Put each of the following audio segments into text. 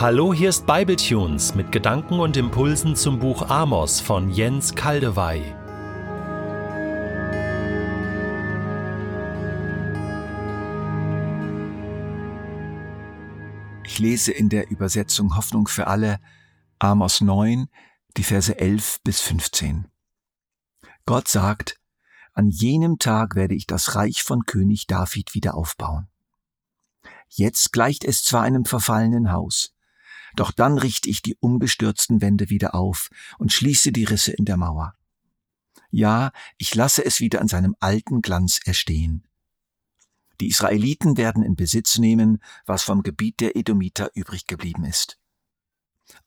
Hallo, hier ist Bibletunes mit Gedanken und Impulsen zum Buch Amos von Jens Kaldewey. Ich lese in der Übersetzung Hoffnung für alle Amos 9, die Verse 11 bis 15. Gott sagt, an jenem Tag werde ich das Reich von König David wieder aufbauen. Jetzt gleicht es zwar einem verfallenen Haus, doch dann richte ich die umgestürzten Wände wieder auf und schließe die Risse in der Mauer. Ja, ich lasse es wieder an seinem alten Glanz erstehen. Die Israeliten werden in Besitz nehmen, was vom Gebiet der Edomiter übrig geblieben ist.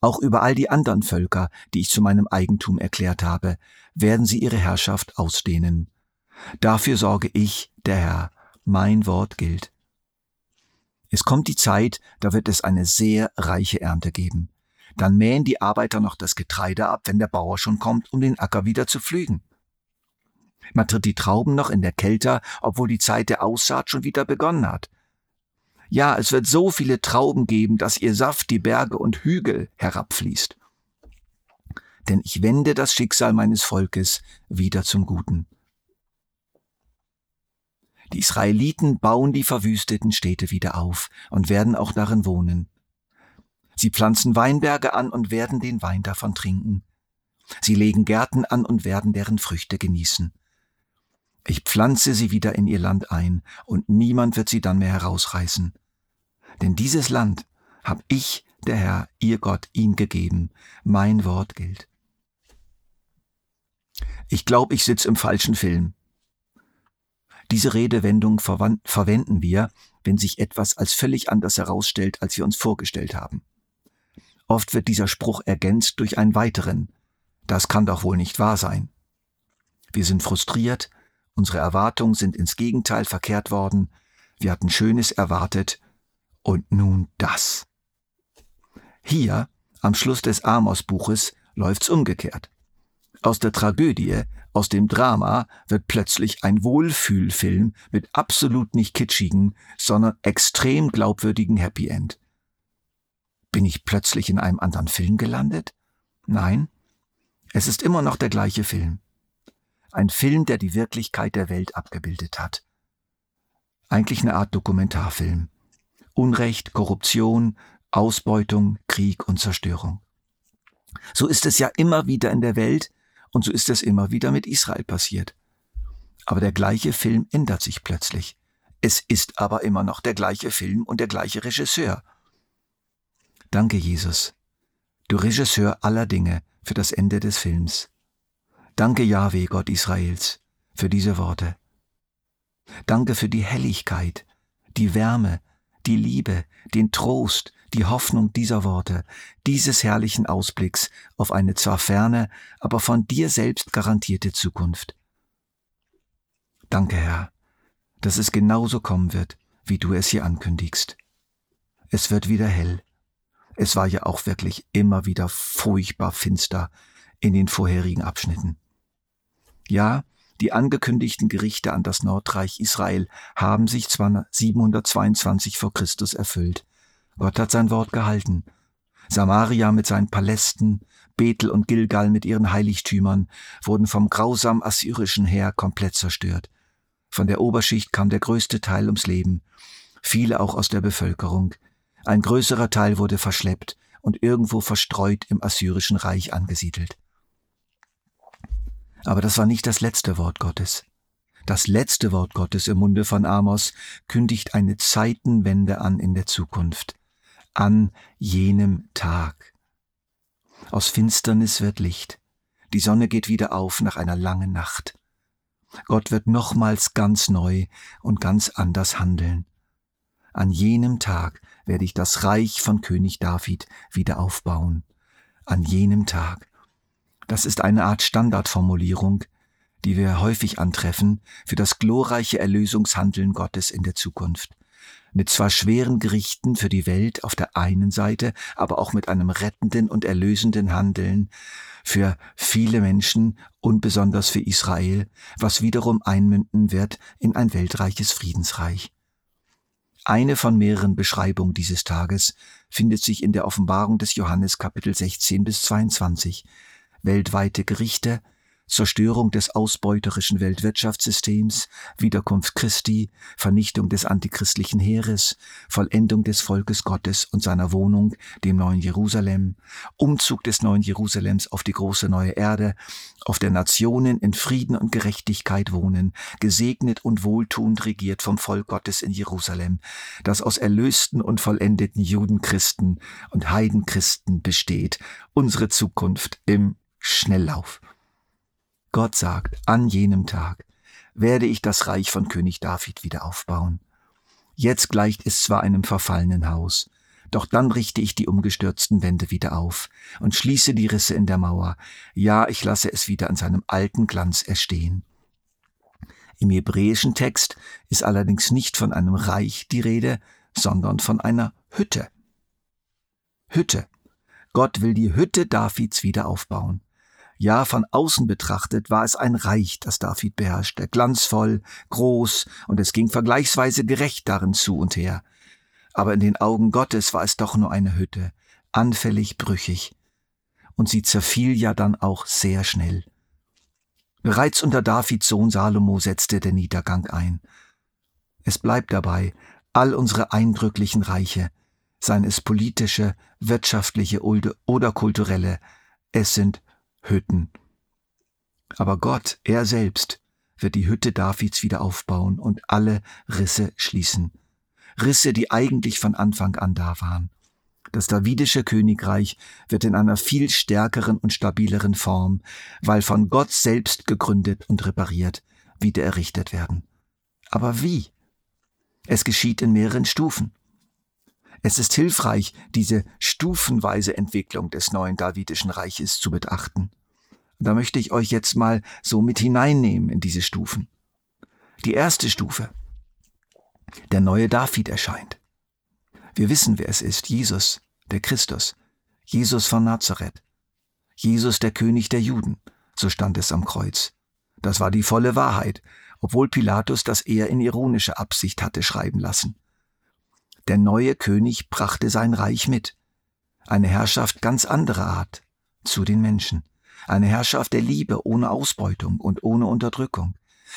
Auch über all die anderen Völker, die ich zu meinem Eigentum erklärt habe, werden sie ihre Herrschaft ausdehnen. Dafür sorge ich, der Herr, mein Wort gilt. Es kommt die Zeit, da wird es eine sehr reiche Ernte geben. Dann mähen die Arbeiter noch das Getreide ab, wenn der Bauer schon kommt, um den Acker wieder zu pflügen. Man tritt die Trauben noch in der Kälte, obwohl die Zeit der Aussaat schon wieder begonnen hat. Ja, es wird so viele Trauben geben, dass ihr Saft die Berge und Hügel herabfließt. Denn ich wende das Schicksal meines Volkes wieder zum Guten. Die Israeliten bauen die verwüsteten Städte wieder auf und werden auch darin wohnen. Sie pflanzen Weinberge an und werden den Wein davon trinken. Sie legen Gärten an und werden deren Früchte genießen. Ich pflanze sie wieder in ihr Land ein, und niemand wird sie dann mehr herausreißen. Denn dieses Land hab ich, der Herr, ihr Gott, ihm gegeben. Mein Wort gilt. Ich glaube, ich sitze im falschen Film. Diese Redewendung verwenden wir, wenn sich etwas als völlig anders herausstellt, als wir uns vorgestellt haben. Oft wird dieser Spruch ergänzt durch einen weiteren. Das kann doch wohl nicht wahr sein. Wir sind frustriert, unsere Erwartungen sind ins Gegenteil verkehrt worden, wir hatten Schönes erwartet und nun das. Hier, am Schluss des Amos-Buches, läuft's umgekehrt. Aus der Tragödie, aus dem Drama wird plötzlich ein Wohlfühlfilm mit absolut nicht kitschigen, sondern extrem glaubwürdigen Happy End. Bin ich plötzlich in einem anderen Film gelandet? Nein, es ist immer noch der gleiche Film. Ein Film, der die Wirklichkeit der Welt abgebildet hat. Eigentlich eine Art Dokumentarfilm. Unrecht, Korruption, Ausbeutung, Krieg und Zerstörung. So ist es ja immer wieder in der Welt, und so ist es immer wieder mit Israel passiert. Aber der gleiche Film ändert sich plötzlich. Es ist aber immer noch der gleiche Film und der gleiche Regisseur. Danke, Jesus, du Regisseur aller Dinge, für das Ende des Films. Danke, Yahweh, Gott Israels, für diese Worte. Danke für die Helligkeit, die Wärme, die Liebe, den Trost, die Hoffnung dieser Worte, dieses herrlichen Ausblicks auf eine zwar ferne, aber von dir selbst garantierte Zukunft. Danke, Herr, dass es genauso kommen wird, wie du es hier ankündigst. Es wird wieder hell. Es war ja auch wirklich immer wieder furchtbar finster in den vorherigen Abschnitten. Ja, die angekündigten Gerichte an das Nordreich Israel haben sich zwar 722 vor Christus erfüllt, Gott hat sein Wort gehalten. Samaria mit seinen Palästen, Bethel und Gilgal mit ihren Heiligtümern wurden vom grausamen assyrischen Heer komplett zerstört. Von der Oberschicht kam der größte Teil ums Leben, viele auch aus der Bevölkerung. Ein größerer Teil wurde verschleppt und irgendwo verstreut im assyrischen Reich angesiedelt. Aber das war nicht das letzte Wort Gottes. Das letzte Wort Gottes im Munde von Amos kündigt eine Zeitenwende an in der Zukunft an jenem Tag. Aus Finsternis wird Licht. Die Sonne geht wieder auf nach einer langen Nacht. Gott wird nochmals ganz neu und ganz anders handeln. An jenem Tag werde ich das Reich von König David wieder aufbauen. An jenem Tag. Das ist eine Art Standardformulierung, die wir häufig antreffen für das glorreiche Erlösungshandeln Gottes in der Zukunft mit zwar schweren Gerichten für die Welt auf der einen Seite, aber auch mit einem rettenden und erlösenden Handeln für viele Menschen und besonders für Israel, was wiederum einmünden wird in ein weltreiches Friedensreich. Eine von mehreren Beschreibungen dieses Tages findet sich in der Offenbarung des Johannes Kapitel 16 bis 22. Weltweite Gerichte, Zerstörung des ausbeuterischen Weltwirtschaftssystems, Wiederkunft Christi, Vernichtung des antichristlichen Heeres, Vollendung des Volkes Gottes und seiner Wohnung, dem neuen Jerusalem, Umzug des neuen Jerusalems auf die große neue Erde, auf der Nationen in Frieden und Gerechtigkeit wohnen, gesegnet und wohltuend regiert vom Volk Gottes in Jerusalem, das aus erlösten und vollendeten Judenchristen und Heidenchristen besteht, unsere Zukunft im Schnelllauf. Gott sagt, an jenem Tag werde ich das Reich von König David wieder aufbauen. Jetzt gleicht es zwar einem verfallenen Haus, doch dann richte ich die umgestürzten Wände wieder auf und schließe die Risse in der Mauer. Ja, ich lasse es wieder an seinem alten Glanz erstehen. Im hebräischen Text ist allerdings nicht von einem Reich die Rede, sondern von einer Hütte. Hütte. Gott will die Hütte Davids wieder aufbauen. Ja, von außen betrachtet war es ein Reich, das David beherrschte, glanzvoll, groß, und es ging vergleichsweise gerecht darin zu und her. Aber in den Augen Gottes war es doch nur eine Hütte, anfällig, brüchig. Und sie zerfiel ja dann auch sehr schnell. Bereits unter Davids Sohn Salomo setzte der Niedergang ein. Es bleibt dabei, all unsere eindrücklichen Reiche, seien es politische, wirtschaftliche oder kulturelle, es sind Hütten. Aber Gott, er selbst, wird die Hütte Davids wieder aufbauen und alle Risse schließen. Risse, die eigentlich von Anfang an da waren. Das davidische Königreich wird in einer viel stärkeren und stabileren Form, weil von Gott selbst gegründet und repariert, wieder errichtet werden. Aber wie? Es geschieht in mehreren Stufen. Es ist hilfreich, diese stufenweise Entwicklung des neuen Davidischen Reiches zu betrachten. Da möchte ich euch jetzt mal so mit hineinnehmen in diese Stufen. Die erste Stufe. Der neue David erscheint. Wir wissen, wer es ist. Jesus, der Christus. Jesus von Nazareth. Jesus, der König der Juden. So stand es am Kreuz. Das war die volle Wahrheit, obwohl Pilatus das eher in ironischer Absicht hatte schreiben lassen. Der neue König brachte sein Reich mit. Eine Herrschaft ganz anderer Art zu den Menschen. Eine Herrschaft der Liebe ohne Ausbeutung und ohne Unterdrückung.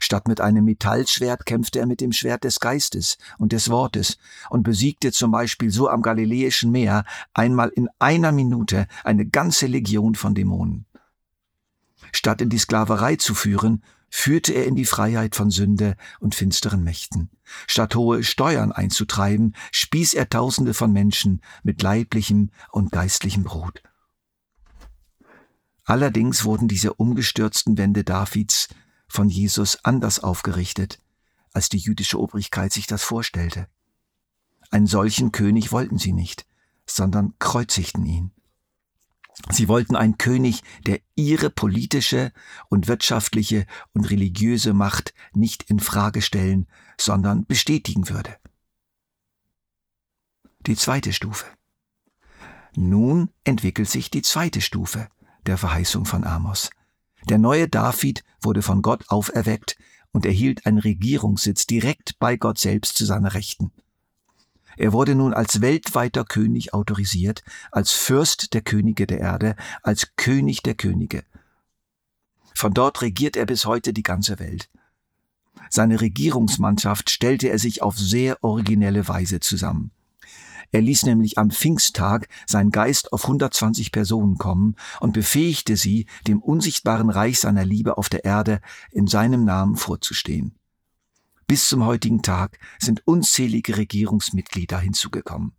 Statt mit einem Metallschwert kämpfte er mit dem Schwert des Geistes und des Wortes und besiegte zum Beispiel so am Galiläischen Meer einmal in einer Minute eine ganze Legion von Dämonen. Statt in die Sklaverei zu führen, führte er in die Freiheit von Sünde und finsteren Mächten. Statt hohe Steuern einzutreiben, spieß er Tausende von Menschen mit leiblichem und geistlichem Brot. Allerdings wurden diese umgestürzten Wände Davids von Jesus anders aufgerichtet, als die jüdische Obrigkeit sich das vorstellte. Einen solchen König wollten sie nicht, sondern kreuzigten ihn. Sie wollten einen König, der ihre politische und wirtschaftliche und religiöse Macht nicht in Frage stellen, sondern bestätigen würde. Die zweite Stufe. Nun entwickelt sich die zweite Stufe der Verheißung von Amos. Der neue David wurde von Gott auferweckt und erhielt einen Regierungssitz direkt bei Gott selbst zu seiner Rechten. Er wurde nun als weltweiter König autorisiert, als Fürst der Könige der Erde, als König der Könige. Von dort regiert er bis heute die ganze Welt. Seine Regierungsmannschaft stellte er sich auf sehr originelle Weise zusammen. Er ließ nämlich am Pfingsttag sein Geist auf 120 Personen kommen und befähigte sie, dem unsichtbaren Reich seiner Liebe auf der Erde in seinem Namen vorzustehen. Bis zum heutigen Tag sind unzählige Regierungsmitglieder hinzugekommen.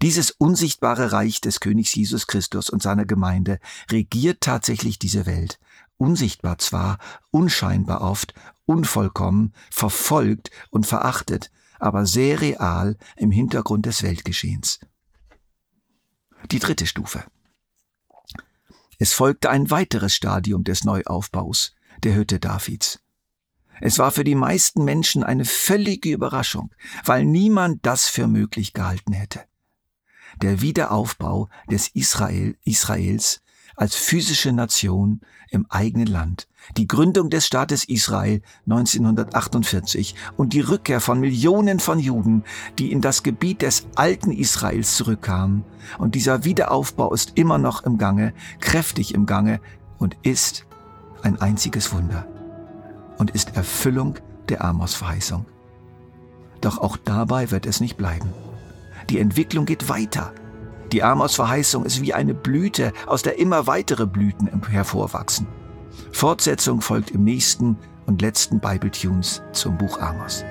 Dieses unsichtbare Reich des Königs Jesus Christus und seiner Gemeinde regiert tatsächlich diese Welt, unsichtbar zwar, unscheinbar oft, unvollkommen, verfolgt und verachtet, aber sehr real im Hintergrund des Weltgeschehens. Die dritte Stufe. Es folgte ein weiteres Stadium des Neuaufbaus, der Hütte Davids. Es war für die meisten Menschen eine völlige Überraschung, weil niemand das für möglich gehalten hätte. Der Wiederaufbau des Israel, Israels als physische Nation im eigenen Land, die Gründung des Staates Israel 1948 und die Rückkehr von Millionen von Juden, die in das Gebiet des alten Israels zurückkamen. Und dieser Wiederaufbau ist immer noch im Gange, kräftig im Gange und ist ein einziges Wunder und ist Erfüllung der Amos-Verheißung. Doch auch dabei wird es nicht bleiben. Die Entwicklung geht weiter. Die Amos-Verheißung ist wie eine Blüte, aus der immer weitere Blüten hervorwachsen. Fortsetzung folgt im nächsten und letzten Bible Tunes zum Buch Amos.